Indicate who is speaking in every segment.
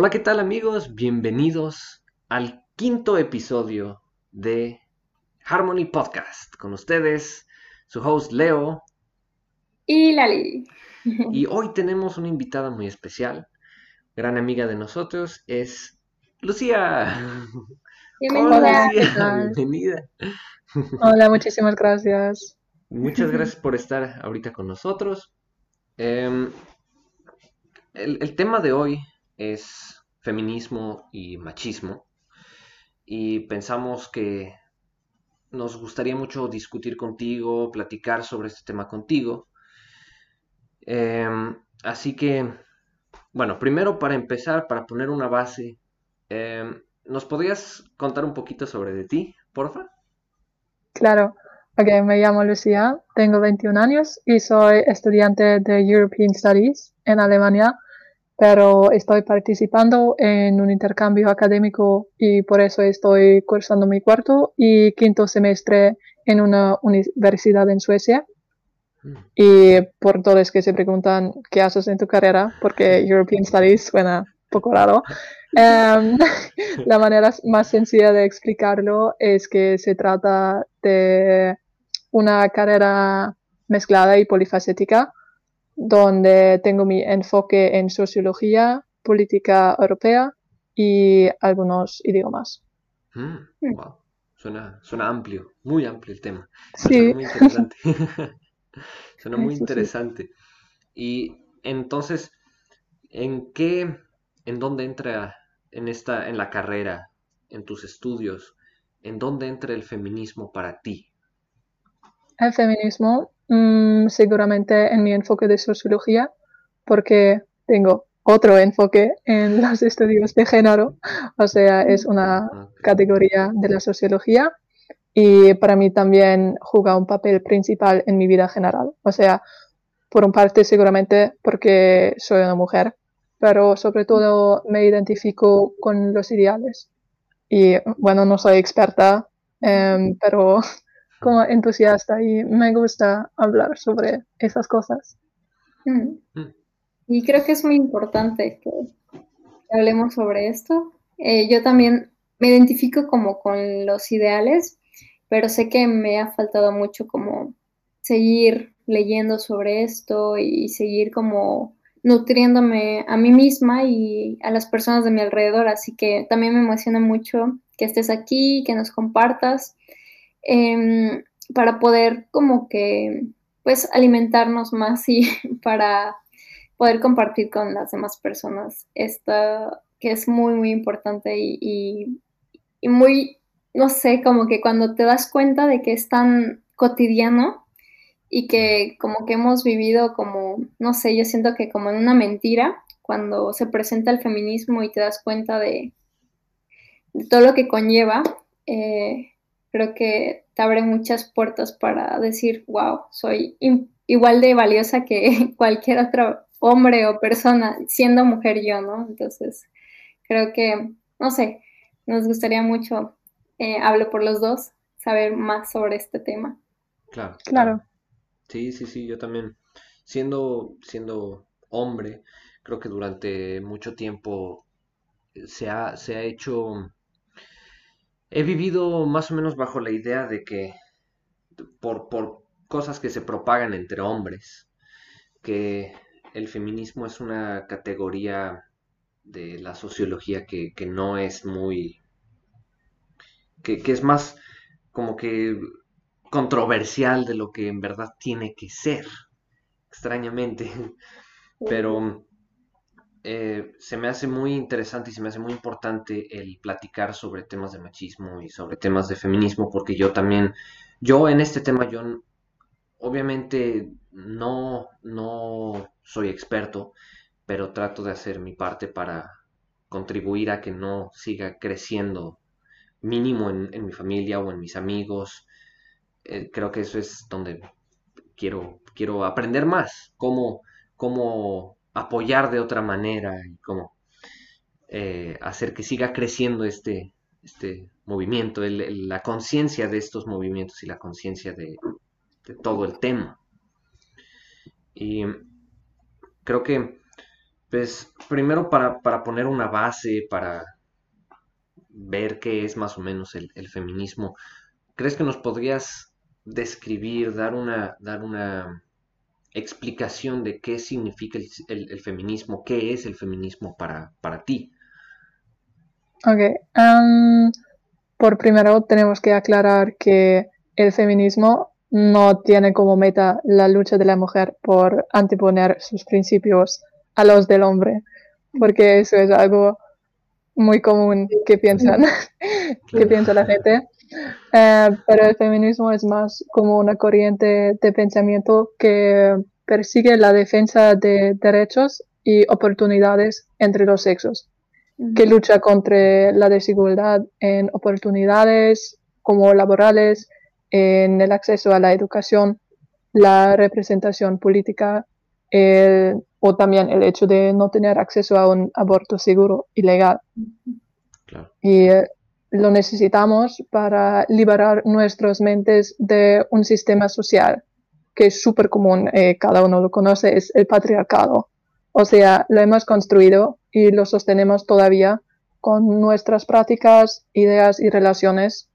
Speaker 1: Hola, ¿qué tal amigos? Bienvenidos al quinto episodio de Harmony Podcast. Con ustedes, su host Leo.
Speaker 2: Y Lali.
Speaker 1: Y hoy tenemos una invitada muy especial, gran amiga de nosotros, es Lucía.
Speaker 2: Bienvenida.
Speaker 1: Hola, Lucía. Bienvenida.
Speaker 3: Hola, muchísimas gracias.
Speaker 1: Muchas gracias por estar ahorita con nosotros. Em, el, el tema de hoy es feminismo y machismo. Y pensamos que nos gustaría mucho discutir contigo, platicar sobre este tema contigo. Em, así que, bueno, primero para empezar, para poner una base, em, ¿nos podrías contar un poquito sobre de ti, porfa?
Speaker 3: Claro. Ok, me llamo Lucía, tengo 21 años y soy estudiante de European Studies en Alemania, pero estoy participando en un intercambio académico y por eso estoy cursando mi cuarto y quinto semestre en una universidad en Suecia.
Speaker 1: Mm.
Speaker 3: Y por todos que se preguntan qué haces en tu carrera, porque European Studies suena poco raro, em, la manera más sencilla de explicarlo es que se trata de una carrera mezclada y polifacética, donde tengo mi enfoque en sociología, política europea y algunos idiomas.
Speaker 1: Mm, wow. Suena, suena amplio, muy amplio el tema.
Speaker 3: Sí.
Speaker 1: Suena muy interesante. Suena muy
Speaker 3: Eso sí.
Speaker 1: interesante. Y entonces, ¿en qué, en dónde entra en esta, en la carrera, en tus estudios, en dónde entra el feminismo para ti?
Speaker 3: El feminismo, mm, seguramente en mi enfoque de sociología, porque tengo otro enfoque en los estudios de género, o sea, es una categoría de la sociología y para mí también juega un papel principal en mi vida general. O sea, por un parte seguramente porque soy una mujer, pero sobre todo me identifico con los ideales. Y bueno, no soy experta, em, pero como entusiasta y me gusta hablar sobre esas cosas.
Speaker 2: Mm.
Speaker 1: Mm.
Speaker 2: Y creo que es muy importante que, que hablemos sobre esto. Eh, yo también me identifico como con los ideales, pero sé que me ha faltado mucho como seguir leyendo sobre esto y seguir como nutriéndome a mí misma y a las personas de mi alrededor. Así que también me emociona mucho que estés aquí, que nos compartas, em, para poder como que pues alimentarnos más y para poder compartir con las demás personas esta que es muy muy importante y muy no sé como que cuando te das cuenta de que es tan cotidiano y que como que hemos vivido como no sé yo siento que como en una mentira cuando se presenta el feminismo y te das cuenta de, de todo lo que conlleva eh, creo que te abre muchas puertas para decir, wow, soy igual de valiosa que cualquier otro hombre o persona, siendo mujer yo, ¿no? Entonces, creo que, no sé, nos gustaría mucho, eh, hablo por los dos, saber más sobre este tema.
Speaker 1: Claro,
Speaker 3: Claro.
Speaker 1: Sí, sí, sí, yo también. Siendo, siendo hombre, creo que durante mucho tiempo se ha, se ha hecho. He vivido más o menos bajo la idea de que por, por cosas que se propagan entre hombres, que el feminismo es una categoría de la sociología que, que no es muy, que, que es más como que controversial de lo que en verdad tiene que ser, extrañamente. Pero eh, se me hace muy interesante y se me hace muy importante el platicar sobre temas de machismo y sobre temas de feminismo, porque yo también, yo en este tema, yo obviamente no, no soy experto, pero trato de hacer mi parte para contribuir a que no siga creciendo mínimo en, en mi familia o en mis amigos. Eh, creo que eso es donde quiero, quiero aprender más, cómo, cómo apoyar de otra manera y cómo eh, hacer que siga creciendo este, este movimiento, la conciencia de estos movimientos y la conciencia de, de todo el tema. Y creo que Pues primero para, para poner una base, para ver qué es más o menos el, el feminismo, ¿crees que nos podrías describir, dar una, dar una explicación de qué significa el, feminismo, qué es el feminismo para, para ti.
Speaker 3: Ok. por primero tenemos que aclarar que el feminismo no tiene como meta la lucha de la mujer por anteponer sus principios a los del hombre, porque eso es algo muy común que piensan, que piensa la gente. Eh, pero el feminismo es más como una corriente de pensamiento que persigue la defensa de derechos y oportunidades entre los sexos, que lucha contra la desigualdad en oportunidades como laborales, en el acceso a la educación, la representación política o también el hecho de no tener acceso a un aborto seguro y legal. Y eh, lo necesitamos para liberar nuestras mentes de un sistema social que es súper común, eh, cada uno lo conoce, es el patriarcado. O sea, lo hemos construido y lo sostenemos todavía con nuestras prácticas, ideas y relaciones.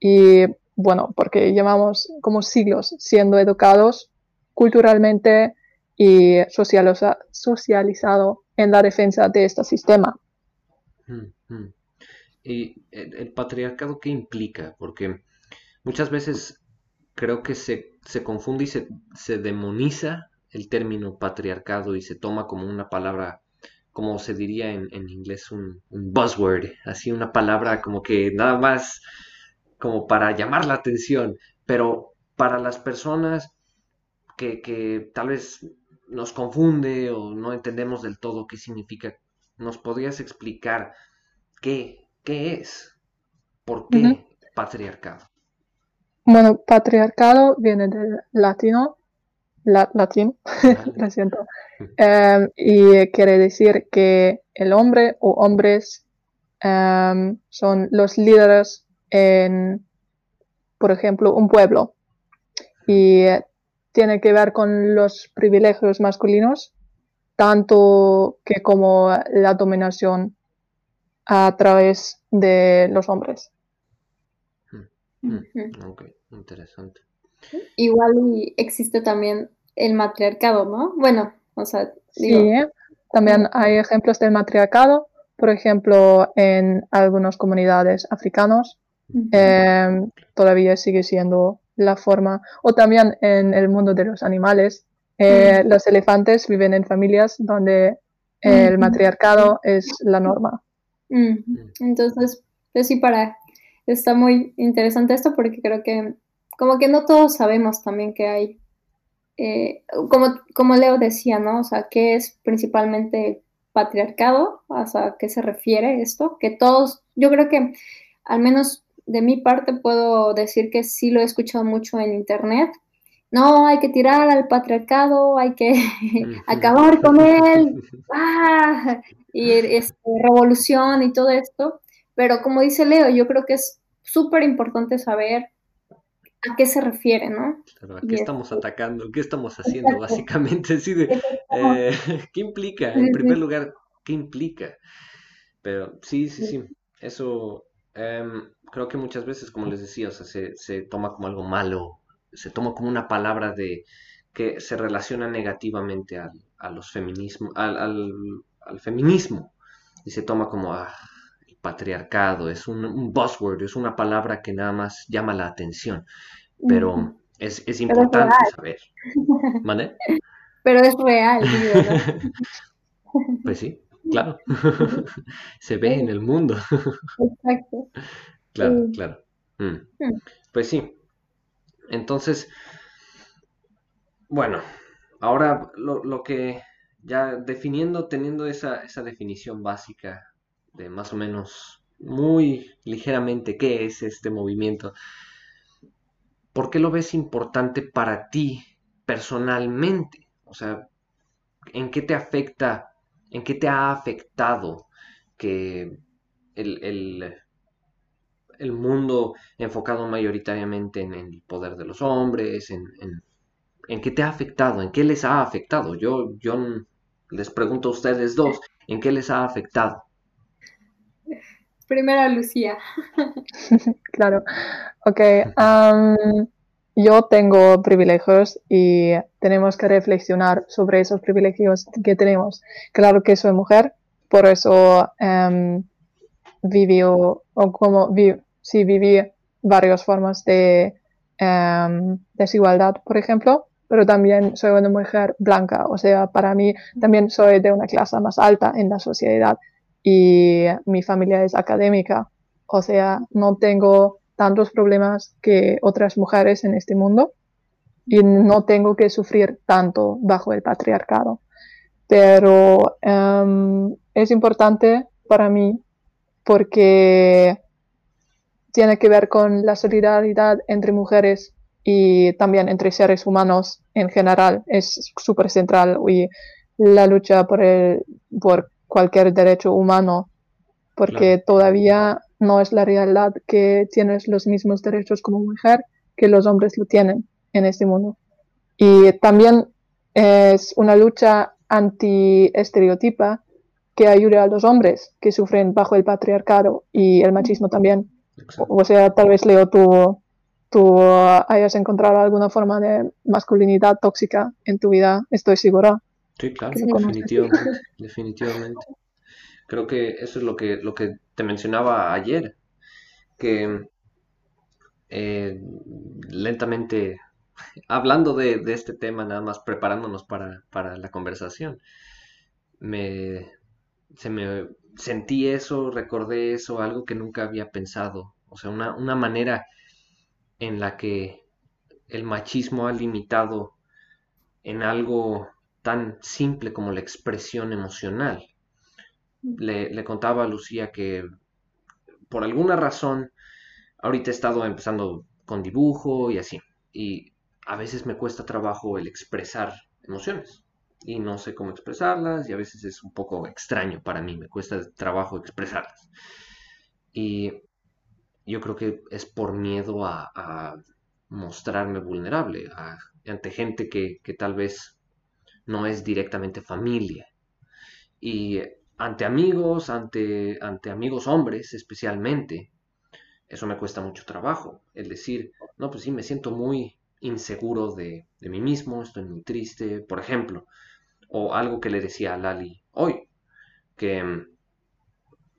Speaker 3: Y bueno, porque llevamos como siglos siendo educados culturalmente y socializado en la defensa de este sistema.
Speaker 1: Mm, mm. ¿Y el, patriarcado qué implica? Porque muchas veces creo que se, confunde y se, demoniza el término patriarcado y se toma como una palabra, como se diría en, inglés, un, buzzword, así una palabra como que nada más como para llamar la atención, pero para las personas que, que tal vez nos confunde o no entendemos del todo qué significa, ¿nos podrías explicar qué ¿Qué es? ¿Por qué patriarcado?
Speaker 3: Bueno, patriarcado viene del latino, latín, lo siento, em, y quiere decir que el hombre o hombres em, son los líderes en, por ejemplo, un pueblo. Y tiene que ver con los privilegios masculinos, tanto que como la dominación a través de los hombres.
Speaker 1: Hmm. Hmm. Ok, interesante.
Speaker 2: Igual existe también el matriarcado, ¿no? Bueno, o sea,
Speaker 3: sí, también hay ejemplos del matriarcado, por ejemplo, en algunas comunidades africanas em, todavía sigue siendo la forma, o también en el mundo de los animales. Eh, los elefantes viven en familias donde el matriarcado es la norma.
Speaker 2: Mm. Entonces, pues sí, para, está muy interesante esto porque creo que como que no todos sabemos también que hay, eh, como, como Leo decía, ¿no? O sea, ¿qué es principalmente patriarcado? O sea, ¿a qué se refiere esto? Que todos, yo creo que al menos de mi parte puedo decir que sí lo he escuchado mucho en internet. No, hay que tirar al patriarcado, hay que acabar con él. ¡Ah! Y este, revolución y todo esto, pero como dice Leo, yo creo que es súper importante saber a qué se refiere, ¿no?
Speaker 1: ¿A qué estamos atacando? ¿Qué estamos haciendo? Básicamente, eh, ¿qué implica? En primer lugar, ¿qué implica? Pero sí, sí, sí, eso em, creo que muchas veces, como les decía, o sea, se, se toma como algo malo, se toma como una palabra de que se relaciona negativamente al, a los feminismos, al, al, al feminismo y se toma como ah, el patriarcado, es un, buzzword, es una palabra que nada más llama la atención, pero es, importante saber. ¿Vale?
Speaker 2: Pero es real,
Speaker 1: Pues sí, claro. se ve en el mundo. Exacto. Claro, claro. Mm. Mm. Pues sí. Entonces, bueno, ahora lo, lo que ya definiendo, teniendo esa, esa definición básica de más o menos muy ligeramente qué es este movimiento, ¿por qué lo ves importante para ti personalmente? O sea, ¿en qué te afecta, en qué te ha afectado que el, el, mundo enfocado mayoritariamente en el poder de los hombres, en, en, en, qué te ha afectado, en qué les ha afectado? Yo, yo les pregunto a ustedes dos, ¿en qué les ha afectado?
Speaker 2: Primero Lucía.
Speaker 3: claro. Ok. yo tengo privilegios y tenemos que reflexionar sobre esos privilegios que tenemos. Claro que soy mujer, por eso um, vivió, o como vi, sí viví varias formas de em, desigualdad, por ejemplo, pero también soy una mujer blanca, o sea, para mí también soy de una clase más alta en la sociedad y mi familia es académica, o sea, no tengo tantos problemas que otras mujeres en este mundo y no tengo que sufrir tanto bajo el patriarcado. Pero em, es importante para mí porque tiene que ver con la solidaridad entre mujeres y también entre seres humanos en general. Es súper central y la lucha por, el, por cualquier derecho humano, porque todavía no es la realidad que tienes los mismos derechos como mujer que los hombres lo tienen en este mundo. Y también es una lucha anti-estereotipa que ayude a los hombres que sufren bajo el patriarcado y el machismo también. O sea, tal vez Leo, tú, tú hayas encontrado alguna forma de masculinidad tóxica en tu vida, estoy segura.
Speaker 1: Sí, claro, definitivamente, definitivamente. Creo que eso es lo que, lo que te mencionaba ayer, que eh, lentamente, hablando de, este tema, nada más preparándonos para, para la conversación, me, se me sentí eso, recordé eso, algo que nunca había pensado. O sea, una, una manera en la que el machismo ha limitado en algo tan simple como la expresión emocional. Le, le, contaba a Lucía que por alguna razón ahorita he estado empezando con dibujo y así. Y a veces me cuesta trabajo el expresar emociones y no sé cómo expresarlas y a veces es un poco extraño para mí, me cuesta trabajo expresarlas. Y yo creo que es por miedo a, mostrarme vulnerable ante gente que, tal vez no es directamente familia. Y ante amigos, ante, amigos hombres especialmente, eso me cuesta mucho trabajo. El decir, no, pues sí, me siento muy inseguro de, mí mismo, estoy muy triste. Por ejemplo, o algo que le decía a Lali hoy, que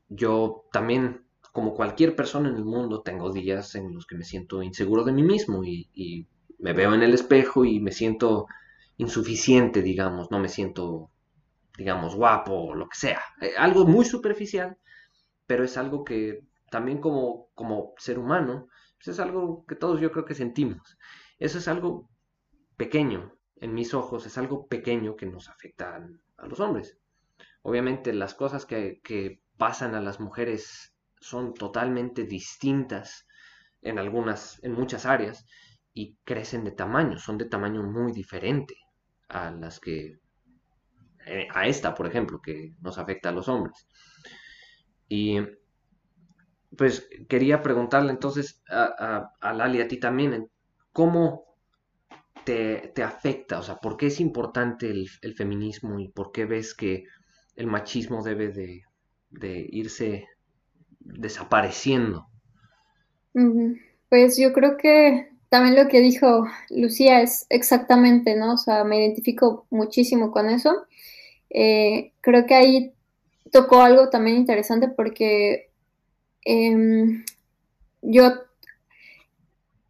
Speaker 1: yo también, como cualquier persona en el mundo, tengo días en los que me siento inseguro de mí mismo y, me veo en el espejo y me siento insuficiente, digamos, no me siento, digamos, guapo o lo que sea. Eh, algo muy superficial, pero es algo que también como, como ser humano, pues es algo que todos yo creo que sentimos. Eso es algo pequeño, en mis ojos es algo pequeño que nos afecta a los hombres. Obviamente las cosas que, pasan a las mujeres son totalmente distintas en algunas, en muchas áreas y crecen de tamaño, son de tamaño muy diferente a las que, eh, a esta, por ejemplo, que nos afecta a los hombres. Y pues quería preguntarle entonces a, a, a a ti también, ¿cómo te, afecta? O sea, ¿por qué es importante el, feminismo y por qué ves que el machismo debe de, irse desapareciendo?
Speaker 2: Pues yo creo que también lo que dijo Lucía es exactamente, ¿no? O sea, me identifico muchísimo con eso. Eh, creo que ahí tocó algo también interesante porque em, yo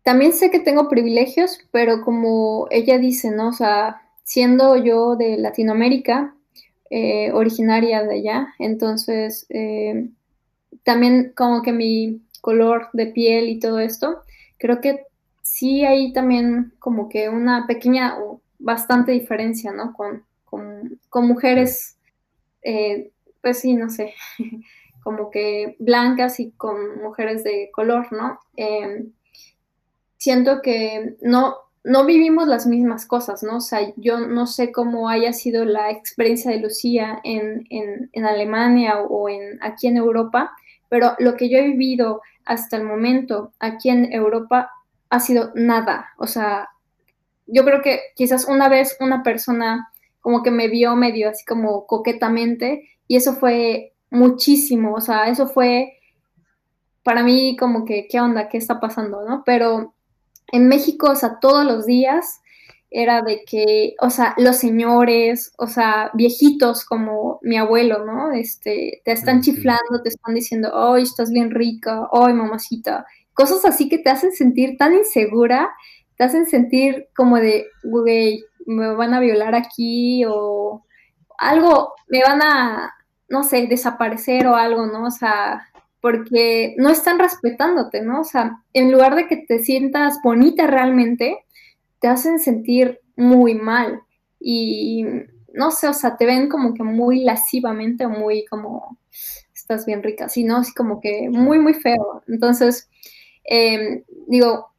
Speaker 2: también sé que tengo privilegios, pero como ella dice, ¿no? O sea, siendo yo de Latinoamérica, eh, originaria de allá, entonces eh, también como que mi color de piel y todo esto, creo que sí hay también como que una pequeña o bastante diferencia, ¿no? Con, con, mujeres, eh, pues sí, no sé, como que blancas y con mujeres de color, ¿no? Em, siento que no, no vivimos las mismas cosas, ¿no? O sea, yo no sé cómo haya sido la experiencia de Lucía en, Alemania o en, aquí en Europa, pero lo que yo he vivido hasta el momento aquí en Europa ha sido nada. O sea, yo creo que quizás una vez una persona como que me vio medio así como coquetamente y eso fue muchísimo, o sea, eso fue para mí como que, ¿qué onda? ¿Qué está pasando? ¿No? Pero en México, o sea, todos los días era de que, o sea, los señores, o sea, viejitos como mi abuelo, ¿no? Este, te están chiflando, te están diciendo, hoy estás bien rica, hoy mamacita. Cosas así que te hacen sentir tan insegura, te hacen sentir como de, güey, me van a violar aquí o algo, me van a, no sé, desaparecer o algo, ¿no? O sea, porque no están respetándote, ¿no? O sea, en lugar de que te sientas bonita realmente, te hacen sentir muy mal y no sé, o sea, te ven como que muy lascivamente muy como, estás bien rica, sino así como que muy, muy feo. Entonces, em, digo,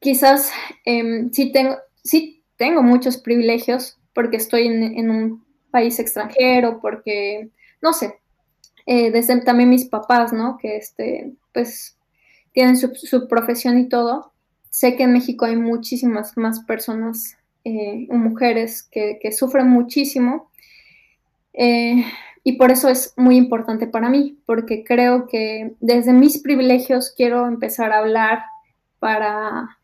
Speaker 2: quizás em, sí, tengo, sí tengo muchos privilegios porque estoy en, un país extranjero, porque, no sé, eh, desde también mis papás, ¿no? Que este, pues tienen su, su profesión y todo, sé que en México hay muchísimas más personas, eh, mujeres, que, sufren muchísimo. Eh, y por eso es muy importante para mí, porque creo que desde mis privilegios quiero empezar a hablar para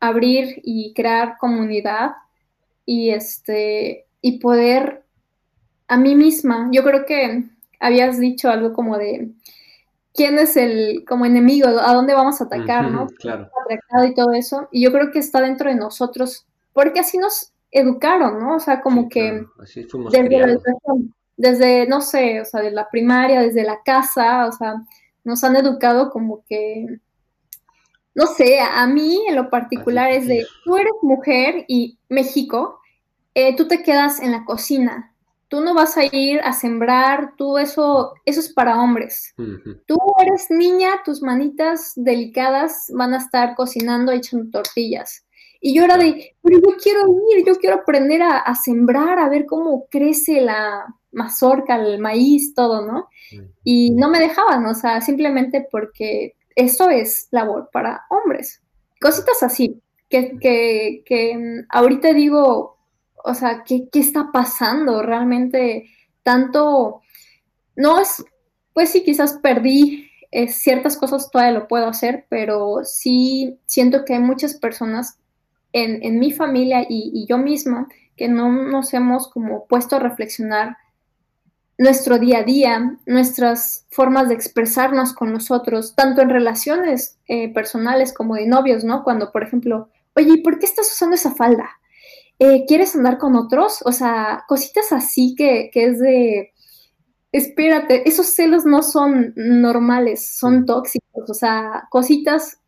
Speaker 2: abrir y crear comunidad y este y poder a mí misma. Yo creo que habías dicho algo como de quién es el como enemigo, a dónde vamos a atacar, ¿no?
Speaker 1: Claro.
Speaker 2: y todo eso. Y yo creo que está dentro de nosotros, porque así nos educaron, ¿no? O sea, como que
Speaker 1: así fuimos
Speaker 2: desde la educación, desde, no sé, o sea, de la primaria, desde la casa, o sea, nos han educado como que, no sé, a mí en lo particular es de, tú eres mujer y México, eh, tú te quedas en la cocina, tú no vas a ir a sembrar, tú eso, eso es para hombres. Tú eres niña, tus manitas delicadas van a estar cocinando, echando tortillas. Y yo era de, pero yo quiero ir, yo quiero aprender a, sembrar, a ver cómo crece la mazorca, el maíz, todo, ¿no? Y no me dejaban, o sea, simplemente porque eso es labor para hombres. Cositas así, que, que, que mm, ahorita digo, o sea, ¿qué, está pasando? Realmente tanto, no es, pues sí, quizás perdí eh, ciertas cosas, todavía lo puedo hacer, pero sí siento que hay muchas personas en, mi familia y, yo misma que no nos hemos como puesto a reflexionar nuestro día a día, nuestras formas de expresarnos con nosotros, tanto en relaciones eh, personales como de novios, ¿no? Cuando, por ejemplo, oye, ¿por qué estás usando esa falda? Eh, ¿quieres andar con otros? O sea, cositas así que, es de, espérate, esos celos no son normales, son tóxicos, o sea, cositas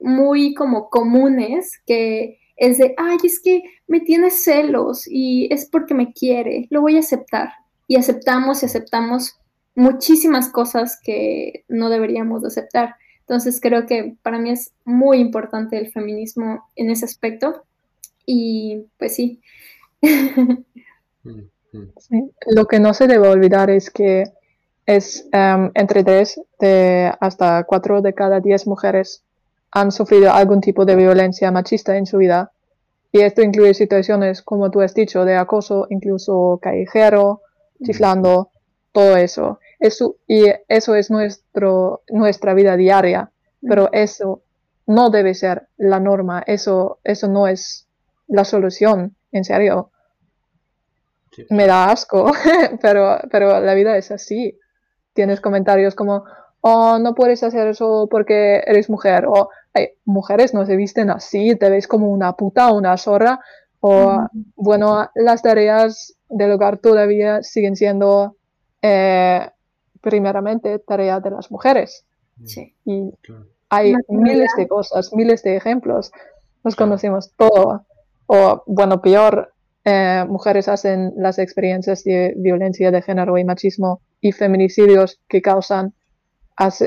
Speaker 2: muy como comunes que es de, ay, es que me tiene celos y es porque me quiere, lo voy a aceptar. Y aceptamos y aceptamos muchísimas cosas que no deberíamos de aceptar. Entonces creo que para mí es muy importante el feminismo en ese aspecto y pues sí.
Speaker 3: Lo que no se debe olvidar es que es em, entre 3 de hasta 4 de cada 10 mujeres han sufrido algún tipo de violencia machista en su vida. Y esto incluye situaciones, como tú has dicho, de acoso, incluso callejero, chiflando, todo eso. eso y eso es nuestro, nuestra vida diaria, pero eso no debe ser la norma, eso, eso no es la solución, en serio. Me da asco, pero, pero la vida es así. Tienes comentarios como, oh, no puedes hacer eso porque eres mujer, o mujeres no se visten así, te ves como una puta, una zorra, o bueno, las tareas del hogar todavía siguen siendo eh, primeramente tareas de las mujeres.
Speaker 2: Sí.
Speaker 3: Y hay miles de cosas, miles de ejemplos, los conocemos todo o bueno, peor, eh, mujeres hacen las experiencias de violencia de género y machismo y feminicidios que causan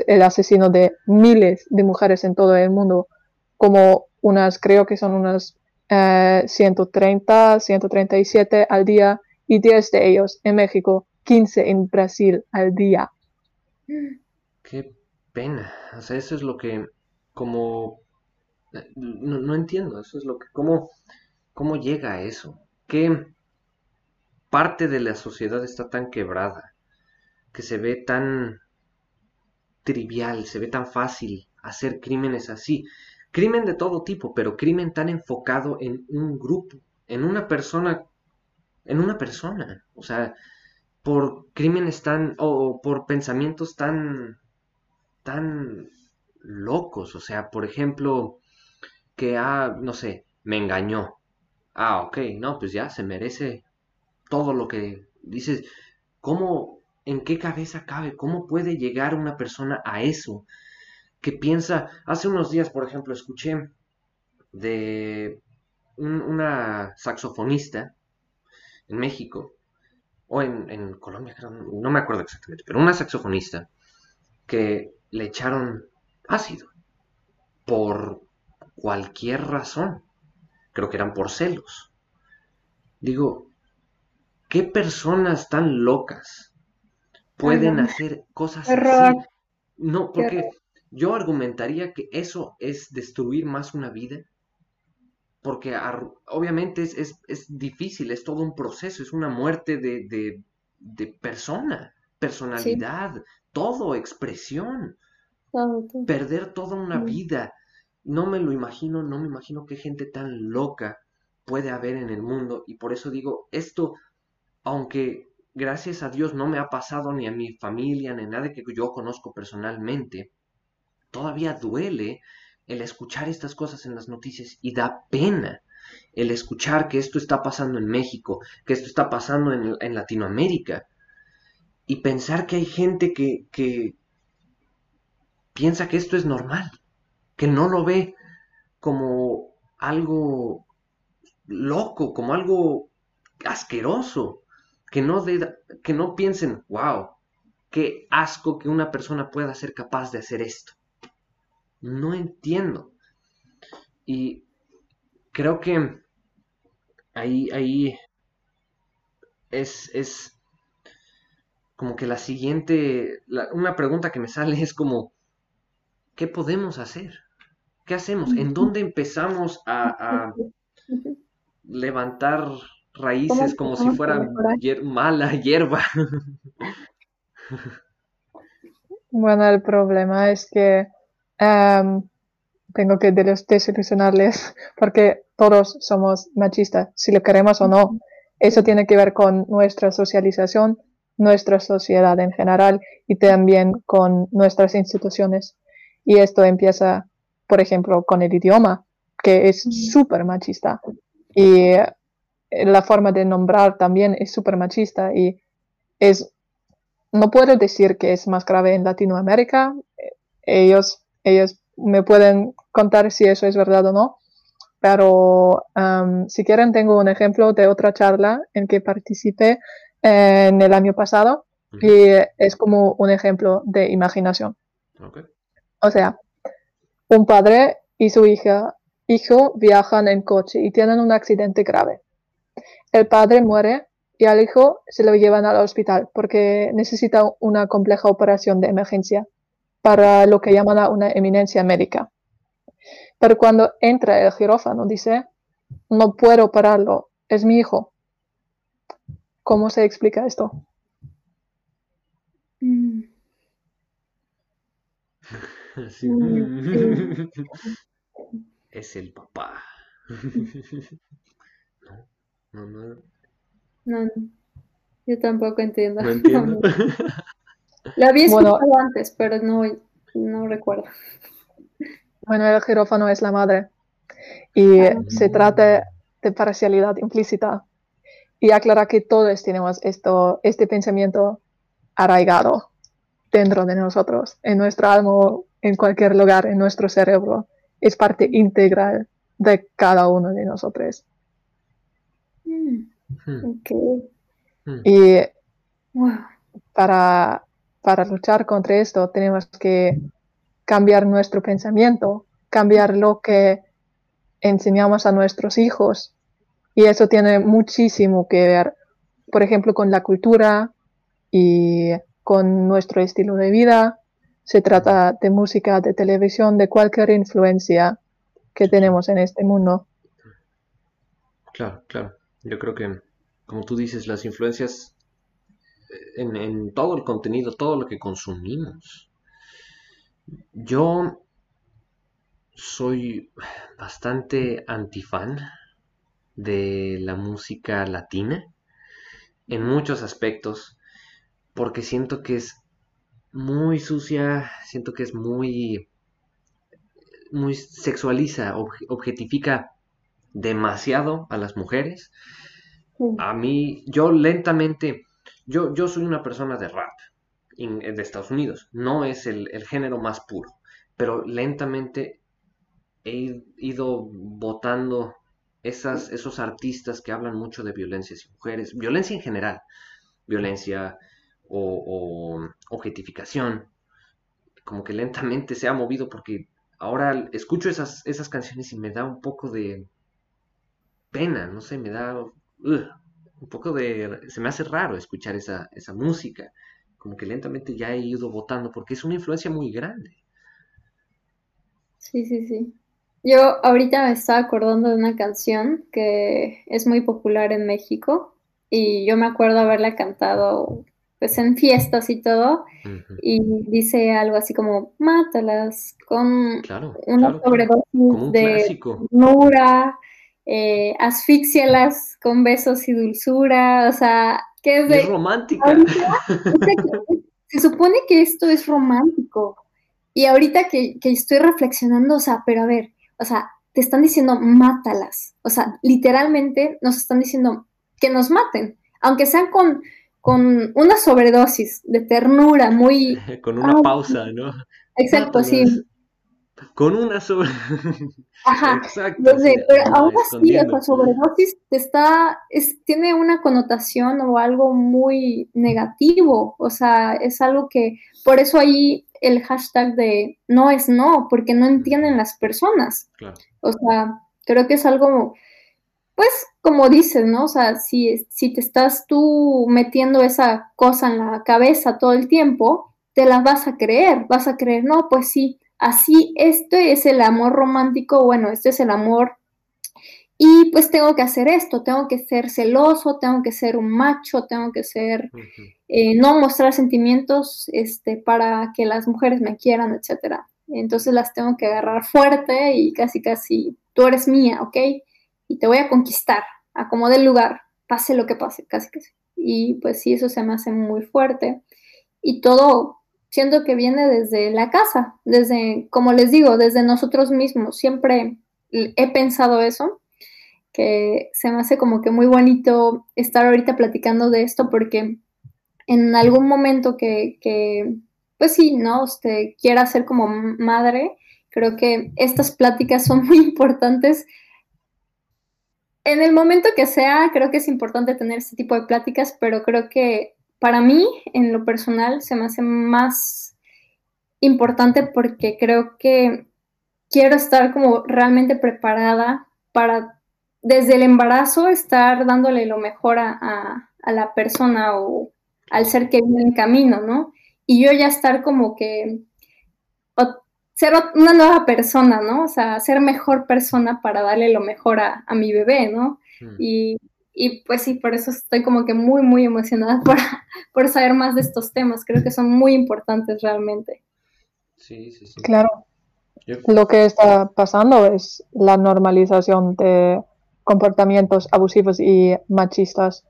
Speaker 3: el asesino de miles de mujeres en todo el mundo, como unas, creo que son unas 130, eh, 137 al día y 10 de ellos en México, 15 en Brasil al día.
Speaker 1: Qué pena. O sea, eso es lo que, como, no, no entiendo, eso es lo que, como ¿Cómo llega a eso? ¿Qué, parte de la sociedad está tan quebrada, que se ve tan trivial, se ve tan fácil hacer crímenes así. Crimen de todo tipo, pero crimen tan enfocado en un grupo, en una persona, en una persona. O sea, por crímenes tan, o por pensamientos tan, tan locos. O sea, por ejemplo, que, ah, no sé, me engañó. Ah, ok, no, pues ya se merece todo lo que dices. ¿Cómo, en qué cabeza cabe? ¿Cómo puede llegar una persona a eso? Que piensa, hace unos días, por ejemplo, escuché de una saxofonista en México, o en, en Colombia, no me acuerdo exactamente, pero una saxofonista que le echaron ácido por cualquier razón. Creo que eran por celos. Digo, ¿qué personas tan locas pueden hacer cosas así? No, porque yo argumentaría que eso es destruir más una vida. Porque obviamente es, difícil, es todo un proceso, es una muerte de, de, persona, personalidad, todo, expresión. Perder toda una vida no me lo imagino, no me imagino qué gente tan loca puede haber en el mundo. Y por eso digo, esto, aunque gracias a Dios no me ha pasado ni a mi familia ni a nadie que yo conozco personalmente, todavía duele el escuchar estas cosas en las noticias y da pena el escuchar que esto está pasando en México, que esto está pasando en, Latinoamérica. Y pensar que hay gente que, que piensa que esto es normal que no lo ve como algo loco, como algo asqueroso, que no, que no piensen, wow, qué asco que una persona pueda ser capaz de hacer esto. No entiendo. Y creo que ahí, ahí es, es como que la siguiente, una pregunta que me sale es como, ¿qué podemos hacer? ¿Qué hacemos? ¿En dónde empezamos a, levantar raíces como si fuera mala hierba?
Speaker 3: Bueno, el problema es que em, tengo que desilusionarles porque todos somos machistas, si lo queremos o no. Eso tiene que ver con nuestra socialización, nuestra sociedad en general y también con nuestras instituciones. Y esto empieza, por ejemplo, con el idioma, que es súper machista. Y eh, la forma de nombrar también es súper machista y es, no puedo decir que es más grave en Latinoamérica. Ellos, ellos me pueden contar si eso es verdad o no. Pero si quieren, tengo un ejemplo de otra charla en que participé en el año pasado y es como un ejemplo de imaginación. O sea, un padre y su hija, hijo viajan en coche y tienen un accidente grave. El padre muere y al hijo se lo llevan al hospital porque necesita una compleja operación de emergencia para lo que llaman una eminencia médica. Pero cuando entra el quirófano dice, no puedo pararlo, es mi hijo. ¿Cómo se explica esto?
Speaker 1: es el papá.
Speaker 2: no, no, no. yo tampoco entiendo.
Speaker 1: No entiendo.
Speaker 2: La había escuchado antes, pero no, no recuerdo.
Speaker 3: Bueno, el quirófano es la madre y ah. se trata de parcialidad implícita y aclara que todos tenemos esto, este pensamiento arraigado dentro de nosotros, en nuestro alma en cualquier lugar en nuestro cerebro. Es parte integral de cada uno de nosotros.
Speaker 2: Mm. Hmm.
Speaker 3: Hmm. Y para, para luchar contra esto tenemos que cambiar nuestro pensamiento, cambiar lo que enseñamos a nuestros hijos. Y eso tiene muchísimo que ver, por ejemplo, con la cultura y con nuestro estilo de vida, se trata de música, de televisión, de cualquier influencia que tenemos en este mundo.
Speaker 1: Claro, claro. Yo creo que como tú dices, las influencias en, en todo el contenido, todo lo que consumimos. Yo soy bastante antifan de la música latina en muchos aspectos porque siento que es muy sucia, siento que es muy muy sexualiza, objetifica demasiado a las mujeres. A mí, yo lentamente, yo, yo soy una persona de rap de Estados Unidos, no es el, el género más puro, pero lentamente he ido votando esas, esos artistas que hablan mucho de violencia y mujeres, violencia en general, violencia o, o, objetificación, como que lentamente se ha movido porque ahora escucho esas, esas canciones y me da un poco de pena, no sé, me da un poco de... se me hace raro escuchar esa, esa música, como que lentamente ya he ido votando porque es una influencia muy grande.
Speaker 2: Sí, sí, sí. Yo ahorita me estaba acordando de una canción que es muy popular en México y yo me acuerdo haberla cantado pues en fiestas y todo y dice algo así como mátalas con una sobredosis de dulzura, eh, asfixialas con besos y dulzura, o sea, que es de...
Speaker 1: Es romántica.
Speaker 2: se supone que esto es romántico y ahorita que, que estoy reflexionando, o sea, pero a ver, o sea, te están diciendo mátalas. O sea, literalmente nos están diciendo que nos maten, aunque sean con, con una sobredosis de ternura, muy...
Speaker 1: con una pausa, ¿no?
Speaker 2: Exacto, sí.
Speaker 1: Con una sobre...
Speaker 2: Ajá, Exacto, pero aún así, esa sobredosis está, es, tiene una connotación o algo muy negativo, o sea, es algo que, por eso ahí el hashtag de no es no, porque no entienden las personas. O sea, creo que es algo, pues, como dices, ¿no? O sea, si, si te estás tú metiendo esa cosa en la cabeza todo el tiempo, te la vas a creer, vas a creer, no, pues sí, así, este es el amor romántico, bueno, este es el amor y pues tengo que hacer esto, tengo que ser celoso, tengo que ser un macho, tengo que ser, eh, no mostrar sentimientos este, para que las mujeres me quieran, etc. Entonces las tengo que agarrar fuerte y casi, casi, tú eres mía, ¿ok? Y te voy a conquistar, a como del lugar, pase lo que pase, casi, casi. Y pues sí, eso se me hace muy fuerte. Y todo siento que viene desde la casa, desde, como les digo, desde nosotros mismos. Siempre he pensado eso que se me hace como que muy bonito estar ahorita platicando de esto porque en algún momento que, que pues sí, ¿no? Usted quiera ser como madre, creo que estas pláticas son muy importantes. En el momento que sea, creo que es importante tener este tipo de pláticas, pero creo que para mí, en lo personal, se me hace más importante porque creo que quiero estar como realmente preparada para desde el embarazo estar dándole lo mejor a, la persona o al ser que viene en camino, ¿no? Y yo ya estar como que ser una nueva persona, ¿no? O sea, ser mejor persona para darle lo mejor a, mi bebé, ¿no? Mm. Y, pues sí, por eso estoy como que muy, muy emocionada por, por saber más de estos temas. Creo que son muy importantes realmente.
Speaker 1: Sí, sí, sí.
Speaker 3: Claro. Lo que está pasando es la normalización de comportamientos abusivos y machistas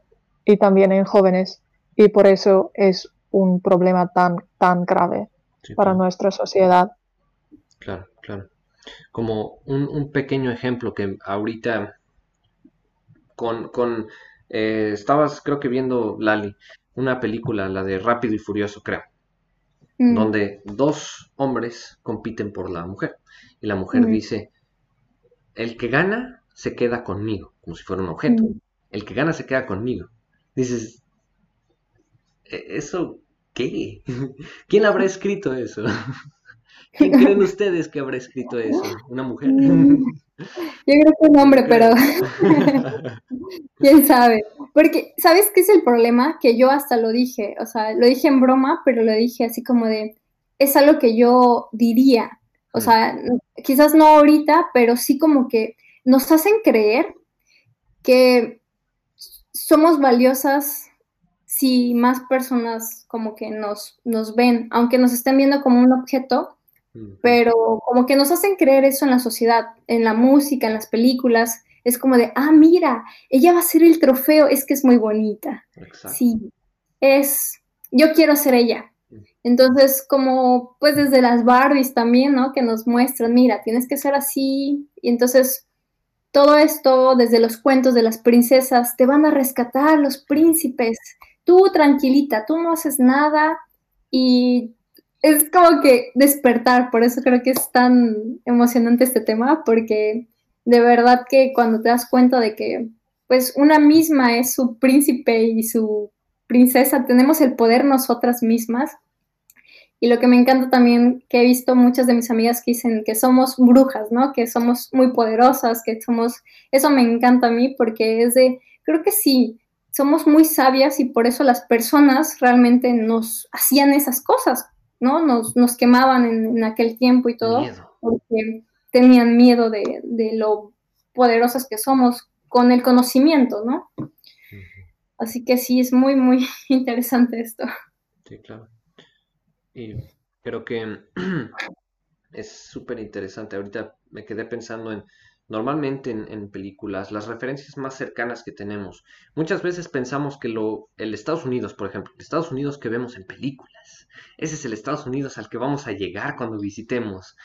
Speaker 3: y también en jóvenes y por eso es un problema tan, tan grave para nuestra sociedad.
Speaker 1: Claro, claro. Como un, pequeño ejemplo que ahorita con, con eh, estabas creo que viendo Lali, una película, la de Rápido y Furioso creo, mm. donde dos hombres compiten por la mujer y la mujer dice, el que gana se queda conmigo, como si fuera un objeto. Mm. El que gana se queda conmigo. Dices, ¿e-, ¿eso qué? ¿Quién habrá escrito eso? ¿Quién creen ustedes que habrá escrito eso? ¿Una mujer?
Speaker 2: Mm. Yo creo que un hombre, pero quién sabe. Porque, ¿sabes qué es el problema? Que yo hasta lo dije, o sea, lo dije en broma, pero lo dije así como de, es algo que yo diría. O mm. sea, quizás no ahorita, pero sí como que nos hacen creer que somos valiosas si más personas como que nos, nos ven, aunque nos estén viendo como un objeto, pero como que nos hacen creer eso en la sociedad, en la música, en las películas, es como de, ah, mira, ella va a ser el trofeo, es que es muy bonita. Sí, es, yo quiero ser ella. Entonces, como pues desde las Barbies también, ¿no? Que nos muestran, mira, tienes que ser así. Y entonces, todo esto, desde los cuentos de las princesas, te van a rescatar los príncipes. Tú tranquilita, tú no haces nada y es como que despertar, por eso creo que es tan emocionante este tema, porque de verdad que cuando te das cuenta de que pues una misma es su príncipe y su princesa, tenemos el poder nosotras mismas. Y lo que me encanta también, que he visto muchas de mis amigas que dicen que somos brujas, ¿no? Que somos muy poderosas, que somos, eso me encanta a mí porque es de, creo que sí, somos muy sabias y por eso las personas realmente nos hacían esas cosas, ¿no? Nos, nos quemaban en, aquel tiempo y todo, porque tenían miedo de, lo poderosas que somos con el conocimiento, ¿no? Así que sí, es muy, muy interesante esto.
Speaker 1: Sí, claro. Y creo que es súper interesante. Ahorita me quedé pensando en, normalmente en, películas, las referencias más cercanas que tenemos. Muchas veces pensamos que lo, el Estados Unidos, por ejemplo, el Estados Unidos que vemos en películas, ese es el Estados Unidos al que vamos a llegar cuando visitemos.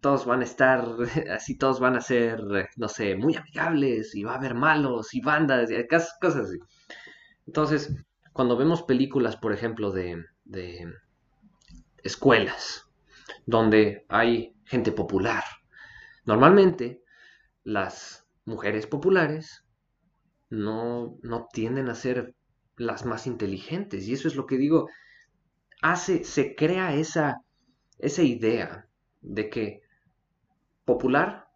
Speaker 1: Todos van a estar, así todos van a ser, no sé, muy amigables y va a haber malos y bandas y cosas así. Entonces, cuando vemos películas, por ejemplo, de, de escuelas, donde hay gente popular, normalmente las mujeres populares no, no tienden a ser las más inteligentes. Y eso es lo que digo, hace, se crea esa, esa idea de que popular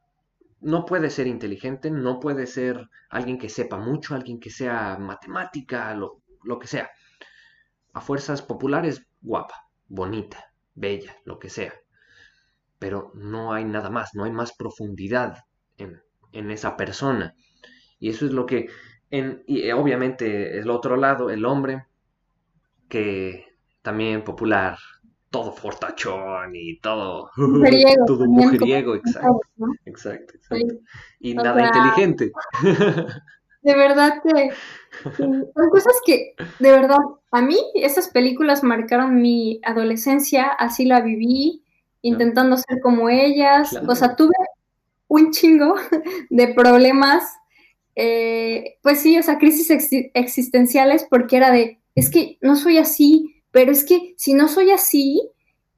Speaker 1: no puede ser inteligente, no puede ser alguien que sepa mucho, alguien que sea matemática, lo, lo que sea. A fuerzas populares, guapa, bonita, bella, lo que sea. Pero no hay nada más, no hay más profundidad en, en esa persona. Y eso es lo que, en, y obviamente el otro lado, el hombre, que también popular, todo fortachón y todo mujeriego, todo mujeriego, exacto, exacto, exacto, y nada inteligente.
Speaker 2: De verdad que son cosas que, de verdad, a mí esas películas marcaron mi adolescencia, así la viví, intentando ser como ellas, o sea, tuve un chingo de problemas, eh, pues sí, o sea, crisis existenciales porque era de, es que no soy así, pero es que si no soy así,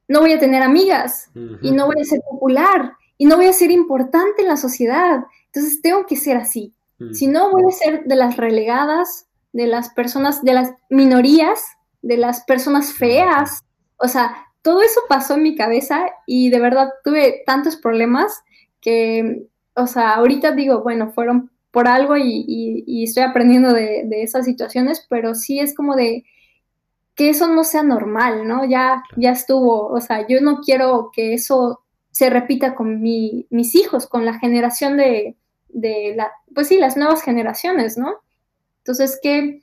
Speaker 2: no voy a tener amigas y no voy a ser popular y no voy a ser importante en la sociedad. Entonces tengo que ser así. Si no, voy a ser de las relegadas, de las personas, de las minorías, de las personas feas. O sea, todo eso pasó en mi cabeza y de verdad tuve tantos problemas que, o sea, ahorita digo, bueno, fueron por algo y, estoy aprendiendo de, esas situaciones, pero sí es como de, que eso no sea normal, ¿no? Ya, ya estuvo, o sea, yo no quiero que eso se repita con mis hijos, con la generación de, de la, pues sí, las nuevas generaciones, ¿no? Entonces, ¿qué,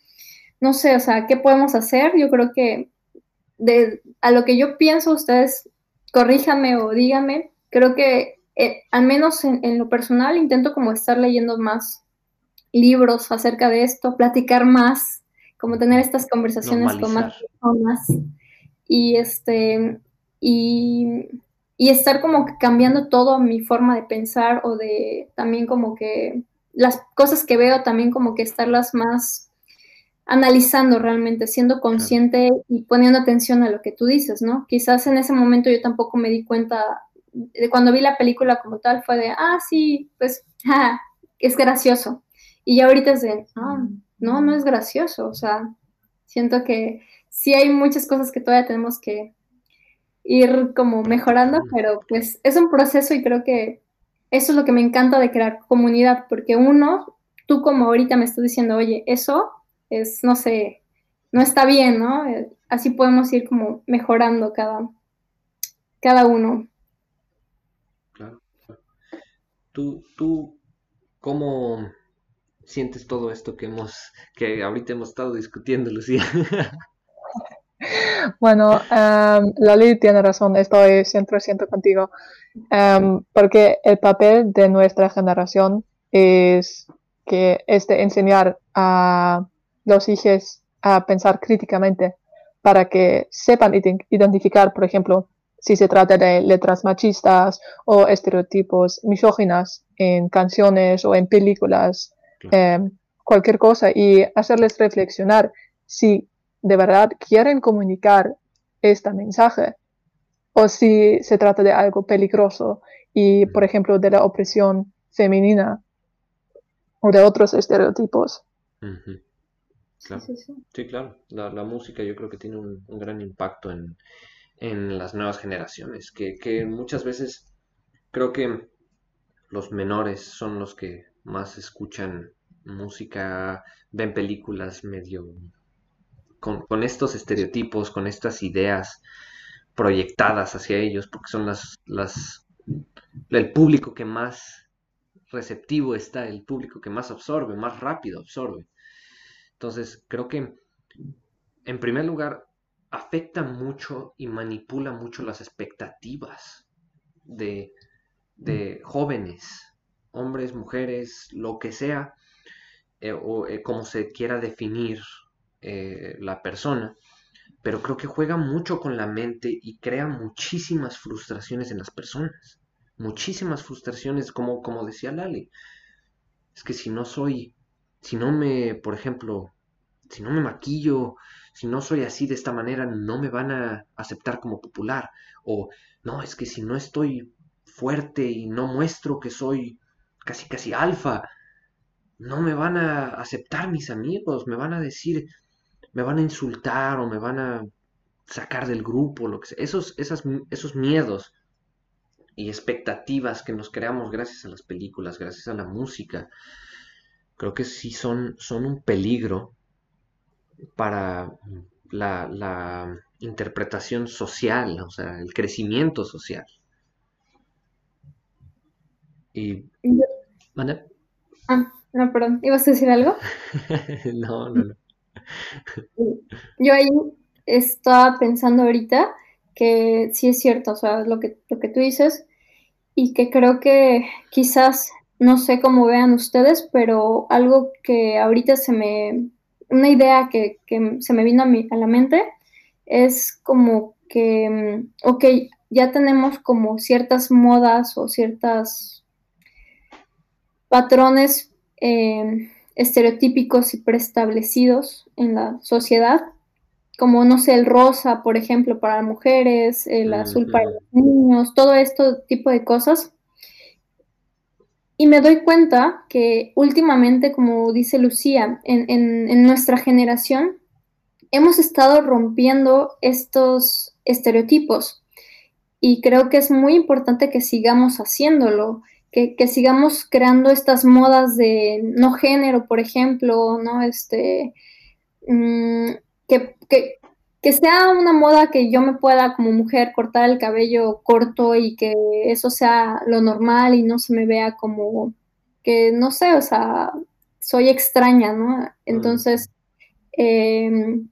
Speaker 2: no sé, o sea, qué podemos hacer? Yo creo que de, a lo que yo pienso, ustedes corríjame o díganme, creo que eh, al menos en, en, lo personal intento como estar leyendo más libros acerca de esto, platicar más como tener estas conversaciones con más personas y este y, y, estar como cambiando todo mi forma de pensar o de también como que las cosas que veo también como que estarlas más analizando realmente, siendo consciente y poniendo atención a lo que tú dices, ¿no? Quizás en ese momento yo tampoco me di cuenta cuando vi la película como tal fue de, ah, sí, pues, es gracioso. Y ya ahorita es de, ah, no, no es gracioso, o sea, siento que sí hay muchas cosas que todavía tenemos que ir como mejorando, pero pues es un proceso y creo que eso es lo que me encanta de crear comunidad, porque uno, tú como ahorita me estás diciendo, oye, eso es, no sé, no está bien, ¿no? Eh, así podemos ir como mejorando cada, cada uno.
Speaker 1: Claro. Tú, ¿cómo, sientes todo esto que hemos, que ahorita hemos estado discutiendo, Lucía?
Speaker 3: Bueno, um, Lali tiene razón, estoy 100% contigo, em, porque el papel de nuestra generación es que es de enseñar a los hijos a pensar críticamente para que sepan identificar, por ejemplo, si se trata de letras machistas o estereotipos misóginas en canciones o en películas, em, cualquier cosa, y hacerles reflexionar si de verdad quieren comunicar este mensaje o si se trata de algo peligroso y, por ejemplo, de la opresión femenina o de otros estereotipos.
Speaker 1: Sí, claro. La, música yo creo que tiene un, gran impacto en, las nuevas generaciones, que, que, muchas veces creo que los menores son los que más escuchan música, ven películas medio con, con estos estereotipos, con estas ideas proyectadas hacia ellos, porque son las, las, el público que más receptivo está, el público que más absorbe, más rápido absorbe. Entonces, creo que, en primer lugar, afecta mucho y manipula mucho las expectativas de, de jóvenes, hombres, mujeres, lo que sea, eh, o eh, como se quiera definir eh, la persona, pero creo que juega mucho con la mente y crea muchísimas frustraciones en las personas, muchísimas frustraciones, como, como decía Lali, es que si no soy, si no me, por ejemplo, si no me maquillo, si no soy así de esta manera, no me van a aceptar como popular, o no, es que si no estoy fuerte y no muestro que soy casi casi alfa, no me van a aceptar mis amigos, me van a decir, me van a insultar o me van a sacar del grupo, lo que sea. Esos, esos miedos y expectativas que nos creamos gracias a las películas, gracias a la música, creo que sí son, son un peligro para la, la interpretación social, o sea, el crecimiento social.
Speaker 2: Y... Ah, no, perdón, ¿ibas a decir algo?
Speaker 1: no, no, no.
Speaker 2: Yo ahí estaba pensando ahorita que sí es cierto, o sea, lo que, lo que tú dices, y que creo que quizás, no sé cómo vean ustedes, pero algo que ahorita se me, una idea que, se me vino a, a la mente es como que, mm, ok, ya tenemos como ciertas modas o ciertas patrones eh, estereotípicos y preestablecidos en la sociedad, como, no sé, el rosa, por ejemplo, para mujeres, el azul para los niños, todo esto tipo de cosas. Y me doy cuenta que últimamente, como dice Lucía, en, nuestra generación hemos estado rompiendo estos estereotipos y creo que es muy importante que sigamos haciéndolo que, sigamos creando estas modas de no género, por ejemplo, ¿no? Este, mm, que, sea una moda que yo me pueda como mujer cortar el cabello corto y que eso sea lo normal y no se me vea como que, no sé, o sea, soy extraña, ¿no? Entonces, em,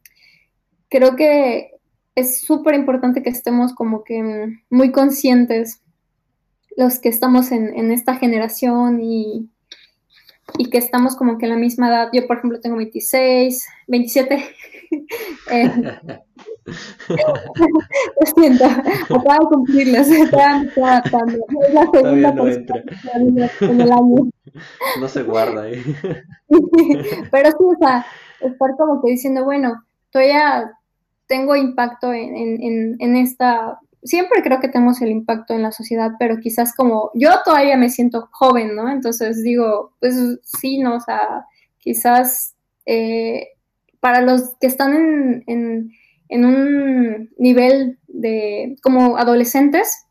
Speaker 2: creo que es súper importante que estemos como que muy conscientes los que estamos en, esta generación y, que estamos como que en la misma edad. Yo, por ejemplo, tengo 26, 27. eh, lo siento, acabo de la segunda no
Speaker 1: en el año. No se guarda ahí.
Speaker 2: Pero sí, o sea, estar como que diciendo, bueno, todavía tengo impacto en, en, en esta siempre creo que tenemos el impacto en la sociedad, pero quizás como yo todavía me siento joven, ¿no? Entonces digo, pues sí, ¿no? O sea, quizás eh, para los que están en, un nivel de como adolescentes,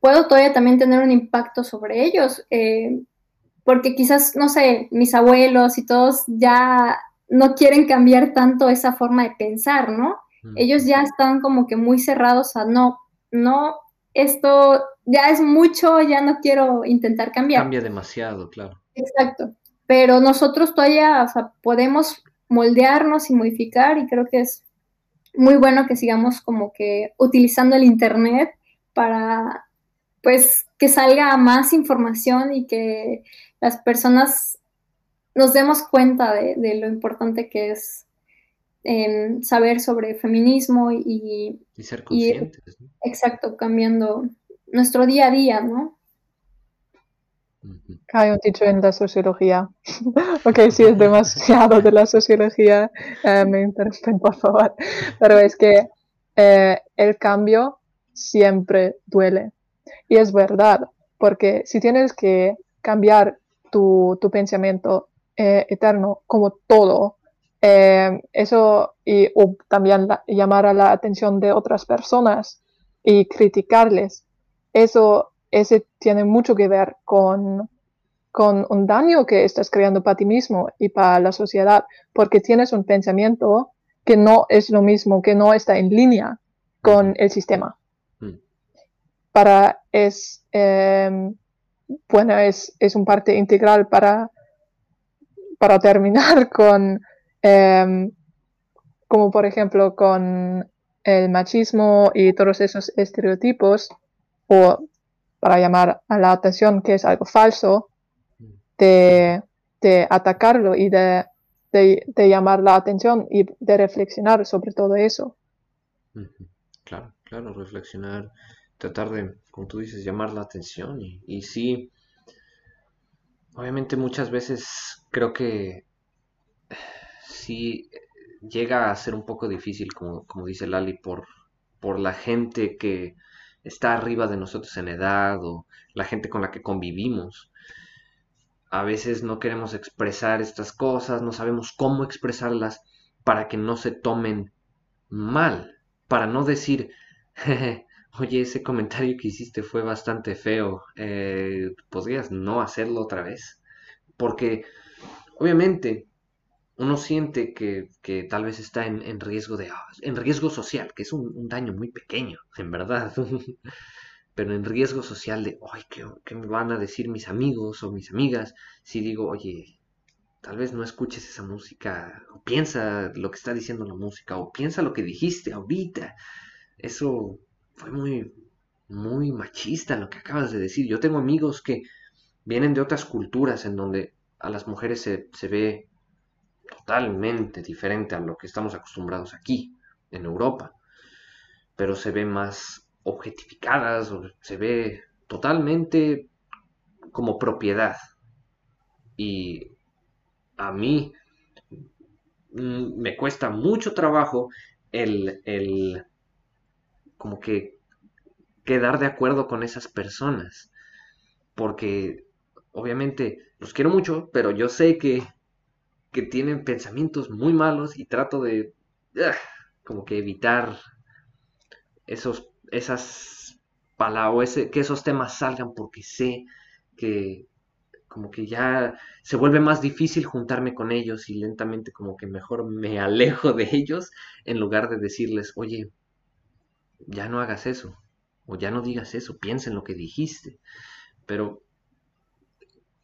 Speaker 2: puedo todavía también tener un impacto sobre ellos, eh, porque quizás, no sé, mis abuelos y todos ya no quieren cambiar tanto esa forma de pensar, ¿no? Ellos ya están como que muy cerrados a no, no, esto ya es mucho, ya no quiero intentar cambiar.
Speaker 1: Cambia demasiado, claro.
Speaker 2: Exacto. pero nosotros todavía podemos moldearnos y modificar y creo que es muy bueno que sigamos como que utilizando el Internet para pues que salga más información y que las personas nos demos cuenta de, lo importante que es saber sobre feminismo y,
Speaker 1: y ser conscientes.
Speaker 2: Exacto, cambiando nuestro día a día, ¿no?
Speaker 3: Hay un dicho en la sociología. ok, si es demasiado de la sociología, eh, me interrumpen, por favor. Pero es que eh, el cambio siempre duele. Y es verdad, porque si tienes que cambiar tu, pensamiento eh, eterno como todo, eso y también llamar a la atención de otras personas y criticarles, eso ese tiene mucho que ver con, con un daño que estás creando para ti mismo y para la sociedad, porque tienes un pensamiento que no es lo mismo, que no está en línea con el sistema. Mm. Para es, em, bueno, es, es un parte integral para, para terminar con, em, como por ejemplo, con el machismo y todos esos estereotipos o para llamar a la atención que es algo falso, de, atacarlo y de, llamar la atención y de reflexionar sobre todo eso.
Speaker 1: Claro, claro, reflexionar, tratar de, como tú dices, llamar la atención y, y sí, obviamente muchas veces creo que sí llega a ser un poco difícil, como, como dice Lali, por, por la gente que está arriba de nosotros en edad o la gente con la que convivimos. A veces no queremos expresar estas cosas, no sabemos cómo expresarlas para que no se tomen mal, para no decir, oye, ese comentario que hiciste fue bastante feo, eh, podrías no hacerlo otra vez. Porque obviamente uno siente que, tal vez está en, riesgo de ah, en riesgo social, que es un, daño muy pequeño, en verdad. Pero en riesgo social de, ay, ¿qué, me van a decir mis amigos o mis amigas? Si digo, oye, tal vez no escuches esa música, o piensa lo que está diciendo la música, o piensa lo que dijiste ahorita. Eso fue muy, muy machista lo que acabas de decir. Yo tengo amigos que vienen de otras culturas en donde a las mujeres se, se ve totalmente diferente a lo que estamos acostumbrados aquí, en Europa, pero se ve más objetificadas, se ve totalmente como propiedad. Y a mí mm, me cuesta mucho trabajo el, el como que quedar de acuerdo con esas personas. Porque obviamente los quiero mucho, pero yo sé que que tienen pensamientos muy malos y trato de como que evitar esos esas palabras que esos temas salgan porque sé que como que ya se vuelve más difícil juntarme con ellos y lentamente como que mejor me alejo de ellos en lugar de decirles, oye, ya no hagas eso, o ya no digas eso, piensa en lo que dijiste. Pero,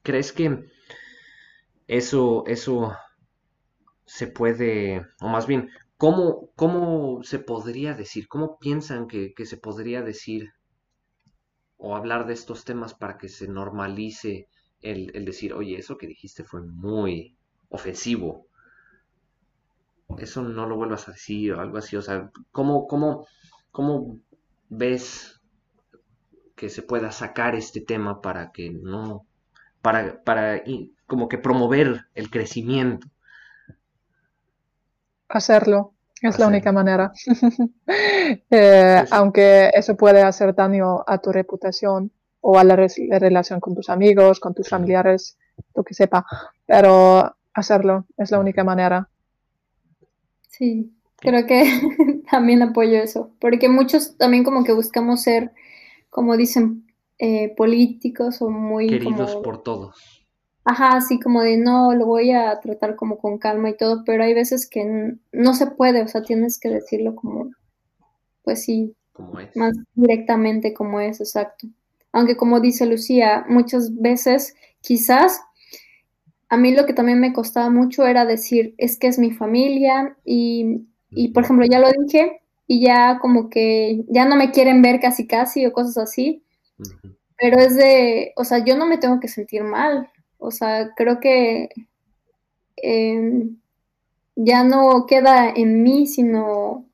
Speaker 1: ¿crees que eso, eso se puede, o más bien, ¿cómo, cómo se podría decir? ¿Cómo piensan que, se podría decir o hablar de estos temas para que se normalice el, el, decir, oye, eso que dijiste fue muy ofensivo. Eso no lo vuelvas a decir o algo así. O sea, ¿cómo, cómo, cómo ves que se pueda sacar este tema para que no, para, para como que promover el crecimiento.
Speaker 3: Hacerlo, es la única manera. Eh, aunque eso puede hacer daño a tu reputación o a la, relación con tus amigos, con tus familiares, lo que sepa, pero hacerlo es la única manera.
Speaker 2: Sí, creo que también apoyo eso, porque muchos también como que buscamos ser, como dicen, eh, políticos o muy...
Speaker 1: Queridos por todos.
Speaker 2: Ajá, así como de no, lo voy a tratar como con calma y todo, pero hay veces que no se puede, o sea, tienes que decirlo como, pues sí, más directamente como es, exacto. Aunque como dice Lucía, muchas veces quizás a mí lo que también me costaba mucho era decir, es que es mi familia y, y, por ejemplo, ya lo dije y ya como que ya no me quieren ver casi casi o cosas así, pero es de, o sea, yo no me tengo que sentir mal, o sea, creo que em, ya no queda en mí, sino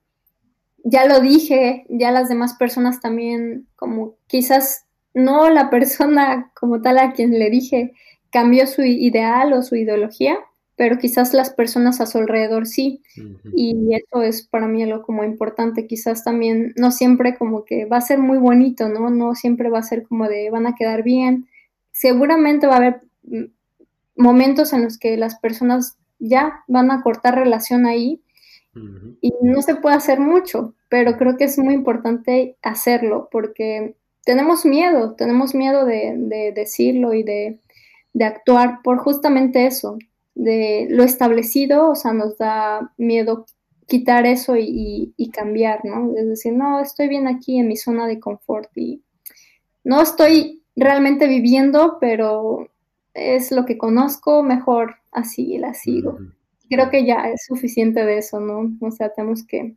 Speaker 2: ya lo dije, ya las demás personas también, como quizás no la persona como tal a quien le dije, cambió su ideal o su ideología, pero quizás las personas a su alrededor sí. Y eso es para mí algo como importante. Quizás también no siempre como que va a ser muy bonito, ¿no? No siempre va a ser como de van a quedar bien. Seguramente va a haber mm, momentos en los que las personas ya van a cortar relación ahí y no se puede hacer mucho, pero creo que es muy importante hacerlo porque tenemos miedo, tenemos miedo de decirlo y de de actuar por justamente eso, de lo establecido, o sea, nos da miedo quitar eso y, cambiar, ¿no? Es decir, no, estoy bien aquí en mi zona de confort y no estoy realmente viviendo, pero es lo que conozco, mejor así la sigo. Creo que ya es suficiente de eso, ¿no? O sea, tenemos que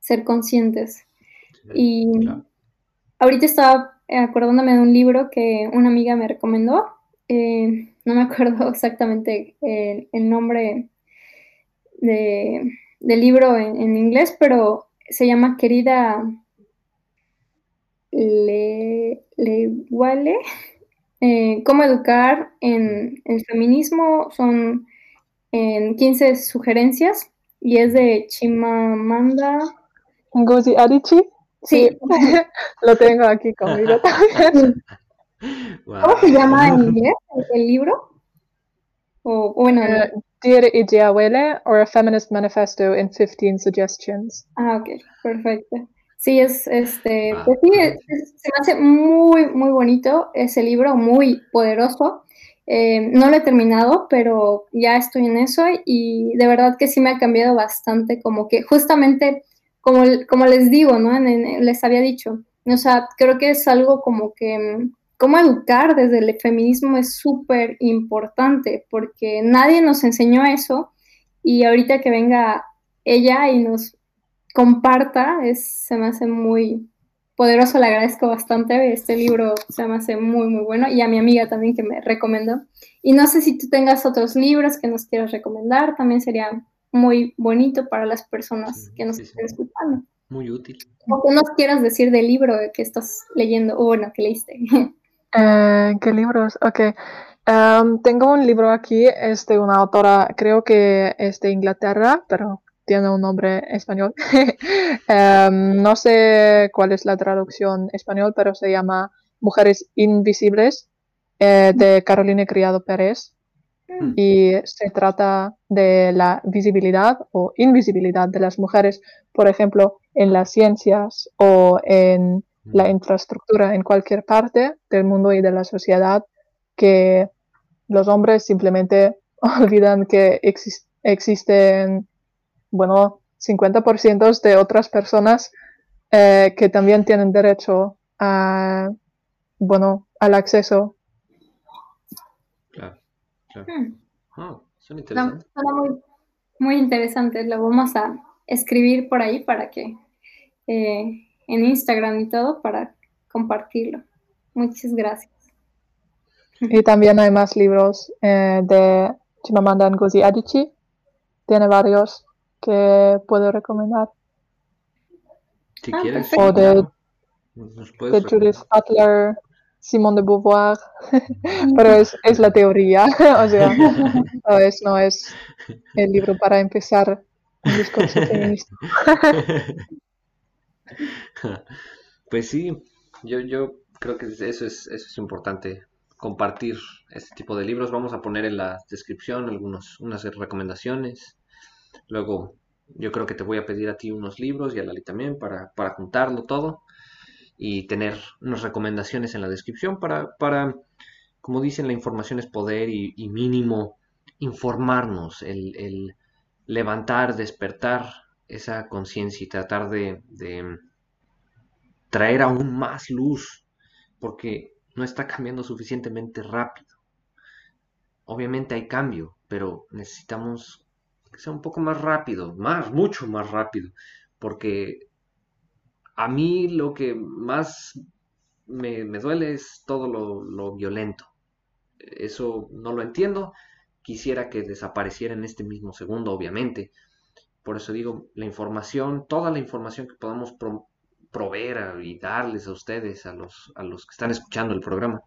Speaker 2: ser conscientes. Y ahorita estaba acordándome de un libro que una amiga me recomendó, eh, no me acuerdo exactamente el, nombre del libro en, inglés, pero se llama Querida Le, Le eh, Cómo educar en el feminismo. Son en 15 sugerencias y es de Chimamanda
Speaker 3: Ngozi Adichie. Sí, lo tengo aquí conmigo también.
Speaker 2: ¿Cómo se llama en inglés el, libro? O bueno, uh,
Speaker 3: Dear Ideawele or a Feminist Manifesto in 15 Suggestions.
Speaker 2: Ah, ok, perfecto. Sí, es este, ah, pues sí, se me hace muy, muy bonito ese libro, muy poderoso. Eh, no lo he terminado, pero ya estoy en eso y de verdad que sí me ha cambiado bastante, como que justamente, como, como les digo, ¿no? les había dicho, o sea, creo que es algo como que cómo educar desde el feminismo es súper importante porque nadie nos enseñó eso y ahorita que venga ella y nos comparta, es, se me hace muy poderoso, le agradezco bastante, este libro se me hace muy, muy bueno y a mi amiga también que me recomendó. Y no sé si tú tengas otros libros que nos quieras recomendar, también sería muy bonito para las personas que nos estén escuchando.
Speaker 1: Muy útil.
Speaker 2: O que nos quieras decir del libro que estás leyendo, o bueno, que leíste.
Speaker 3: Eh, ¿Qué libros? Ok. Tengo un libro aquí, es de una autora, creo que es de Inglaterra, pero tiene un nombre español. No sé cuál es la traducción español, pero se llama Mujeres Invisibles eh, de Caroline Criado Pérez. Mm. Y se trata de la visibilidad o invisibilidad de las mujeres, por ejemplo, en las ciencias o en la infraestructura en cualquier parte del mundo y de la sociedad que los hombres simplemente olvidan que existen, bueno, 50% de otras personas eh, que también tienen derecho a, bueno, al acceso.
Speaker 1: Claro, claro. Hmm. Ah, son interesantes.
Speaker 2: muy, muy interesante. Lo vamos a escribir por ahí para que eh, en Instagram y todo para compartirlo. Muchas gracias.
Speaker 3: Y también hay más libros eh, de Chimamanda Ngozi Adichie. Tiene varios que puedo recomendar.
Speaker 1: Si ah, quieres,
Speaker 3: o de, de Judith Butler, Simone de Beauvoir, pero es, es, la teoría, o sea, no es, no es el libro para empezar un discurso feminista.
Speaker 1: Pues sí, yo, yo creo que eso es, eso es importante, compartir este tipo de libros. Vamos a poner en la descripción algunos, unas recomendaciones. Luego, yo creo que te voy a pedir a ti unos libros y a Lali también para, para juntarlo todo y tener unas recomendaciones en la descripción para, para como dicen, la información es poder y, mínimo informarnos, el, el levantar, despertar esa conciencia y tratar de, traer aún más luz, porque no está cambiando suficientemente rápido. obviamente hay cambio, pero necesitamos que sea un poco más rápido, más, mucho más rápido, porque a mí lo que más me, duele es todo lo, violento. Eso no lo entiendo. Quisiera que desapareciera en este mismo segundo, obviamente. Por eso digo, la información, toda la información que podamos proveer y darles a ustedes, a los, que están escuchando el programa,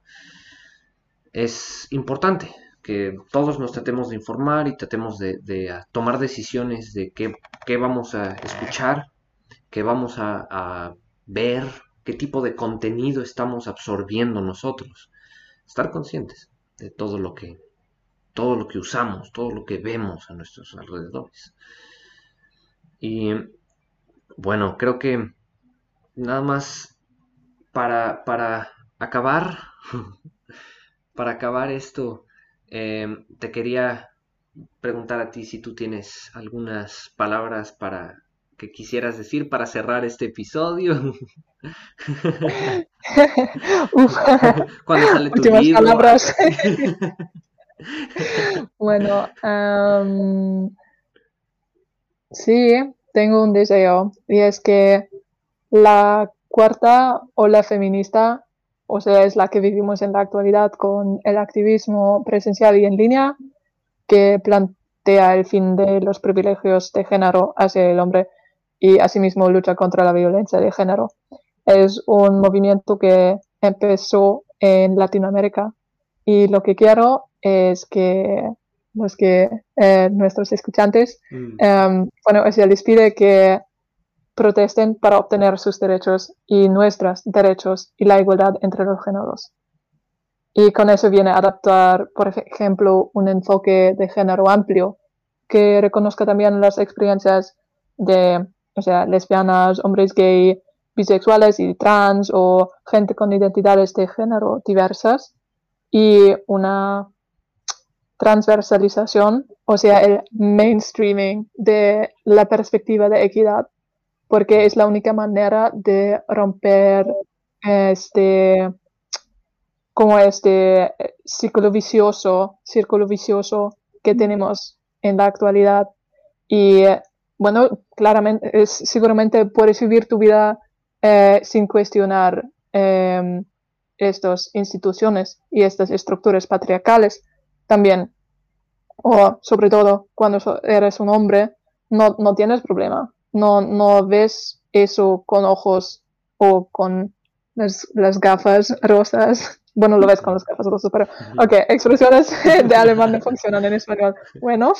Speaker 1: es importante que todos nos tratemos de informar y tratemos de, tomar decisiones de qué, vamos a escuchar, qué vamos a, ver, qué tipo de contenido estamos absorbiendo nosotros. Estar conscientes de todo lo que usamos, todo lo que vemos a nuestros alrededores. Y bueno, creo que nada más para, para acabar, para acabar esto, Em, te quería preguntar a ti si tú tienes algunas palabras para que quisieras decir para cerrar este episodio.
Speaker 3: Cuando sale tu Últimas palabras. bueno, sí, tengo un deseo y es que la cuarta ola feminista o sea, es la que vivimos en la actualidad con el activismo presencial y en línea, que plantea el fin de los privilegios de género hacia el hombre y asimismo lucha contra la violencia de género. Es un movimiento que empezó en Latinoamérica y lo que quiero es que, pues que eh, nuestros escuchantes, mm. em, bueno, se les pide que protesten para obtener sus derechos y nuestros derechos y la igualdad entre los géneros. Y con eso viene a adaptar, por ejemplo, un enfoque de género amplio que reconozca también las experiencias de o sea, lesbianas, hombres gay, bisexuales y trans o gente con identidades de género diversas y una transversalización, o sea, el mainstreaming de la perspectiva de equidad porque es la única manera de romper este como este círculo vicioso, círculo vicioso que tenemos en la actualidad. Y bueno, claramente, seguramente puedes vivir tu vida eh, sin cuestionar em, estas instituciones y estas estructuras patriarcales también. O sobre todo cuando eres un hombre, no, no tienes problema no, no ves eso con ojos o con las, gafas rosas. Bueno, lo ves con las gafas rosas, pero ok, expresiones de alemán no funcionan en español. Bueno,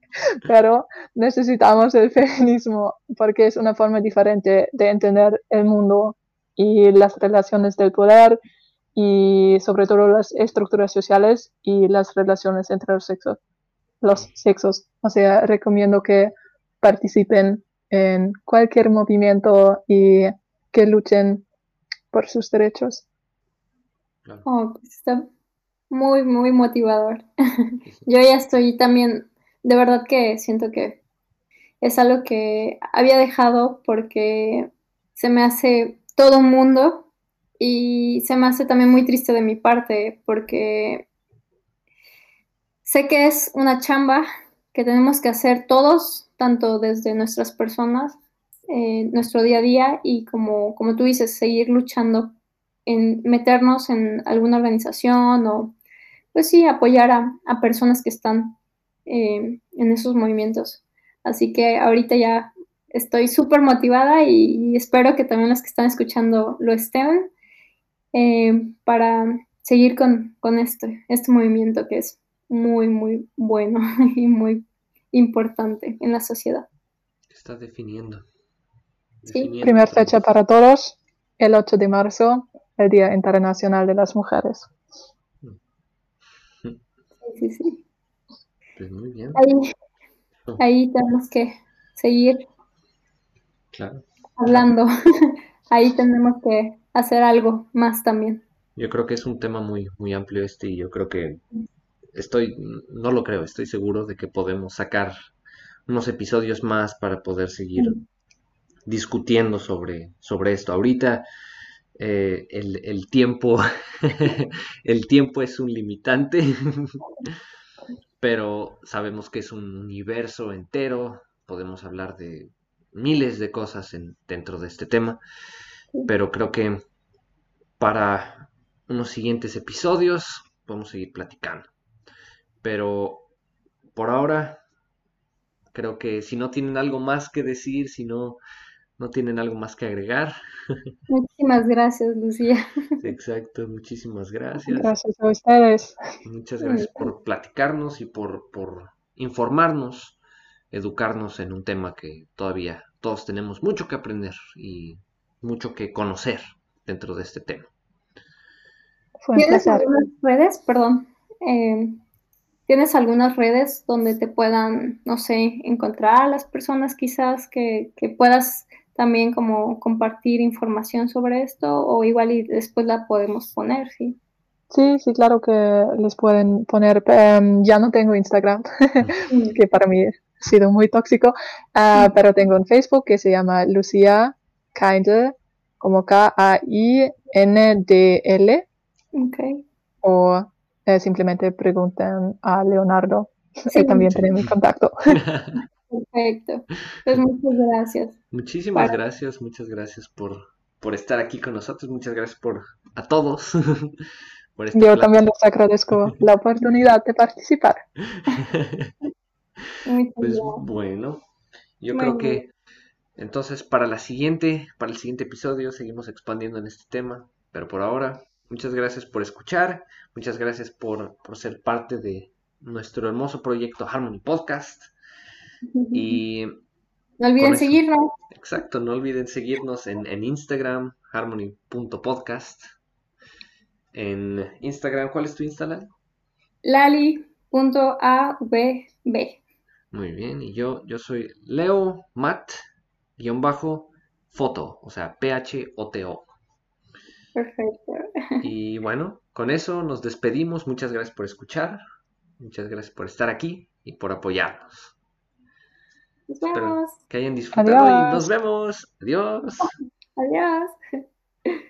Speaker 3: pero necesitamos el feminismo porque es una forma diferente de entender el mundo y las relaciones del poder y sobre todo las estructuras sociales y las relaciones entre los sexos. Los sexos. O sea, recomiendo que participen en cualquier movimiento y que luchen por sus derechos.
Speaker 2: Oh, pues está muy, muy motivador. Yo ya estoy también, de verdad que siento que es algo que había dejado porque se me hace todo un mundo y se me hace también muy triste de mi parte porque sé que es una chamba que tenemos que hacer todos tanto desde nuestras personas, eh, nuestro día a día y como, como tú dices, seguir luchando en meternos en alguna organización o, pues sí, apoyar a, personas que están eh, en esos movimientos. Así que ahorita ya estoy súper motivada y, espero que también los que están escuchando lo estén eh, para seguir con, con este, este movimiento que es muy, muy bueno y muy importante en la sociedad.
Speaker 1: Está definiendo.
Speaker 3: Sí. Primera fecha para todos, el 8 de marzo, el Día Internacional de las Mujeres.
Speaker 2: Sí, sí, Pues muy bien. Ahí, tenemos que seguir hablando. ahí tenemos que hacer algo más también.
Speaker 1: Yo creo que es un tema muy, muy amplio este y yo creo que estoy, no lo creo, estoy seguro de que podemos sacar unos episodios más para poder seguir discutiendo sobre, sobre esto. Ahorita eh, el, el, tiempo, el tiempo es un limitante, pero sabemos que es un universo entero, podemos hablar de miles de cosas en, dentro de este tema, pero creo que para unos siguientes episodios podemos seguir platicando. Pero por ahora, creo que si no tienen algo más que decir, si no, no tienen algo más que agregar.
Speaker 2: Muchísimas gracias, Lucía.
Speaker 1: Exacto, muchísimas gracias.
Speaker 3: Gracias a ustedes.
Speaker 1: Muchas gracias por platicarnos y por, por informarnos, educarnos en un tema que todavía todos tenemos mucho que aprender y mucho que conocer dentro de este tema.
Speaker 2: ¿Tienes algunas redes? Perdón. Eh, ¿Tienes algunas redes donde te puedan, no sé, encontrar a las personas quizás que, que puedas también como compartir información sobre esto o igual y después la podemos poner, sí?
Speaker 3: Sí, sí, claro que les pueden poner. Em, ya no tengo Instagram, que para mí ha sido muy tóxico, ah, pero tengo un Facebook que se llama Lucía Kindle, como K-A-I-N-D-L.
Speaker 2: Okay.
Speaker 3: O eh, simplemente pregunten a Leonardo, que también tiene mi contacto.
Speaker 2: Perfecto. Pues muchas gracias.
Speaker 1: Muchísimas gracias, muchas gracias por, por estar aquí con nosotros, muchas gracias por a todos.
Speaker 3: Yo también les agradezco la oportunidad de participar.
Speaker 1: pues bueno, yo creo que entonces para la siguiente, para el siguiente episodio seguimos expandiendo en este tema, pero por ahora Muchas gracias por escuchar, muchas gracias por, ser parte de nuestro hermoso proyecto Harmony Podcast. Y
Speaker 2: no olviden seguirnos.
Speaker 1: Exacto, no olviden seguirnos en, en Instagram, harmony.podcast. En Instagram, ¿cuál es tu Instagram?
Speaker 2: lali.avb.
Speaker 1: Muy bien, y yo, yo soy Leo Matt, guion bajo, foto, o sea, P-H-O-T-O.
Speaker 2: Perfecto.
Speaker 1: Y bueno, con eso nos despedimos. Muchas gracias por escuchar. Muchas gracias por estar aquí y por apoyarnos.
Speaker 2: Nos vemos.
Speaker 1: que hayan disfrutado y nos vemos. Adiós.
Speaker 2: Adiós.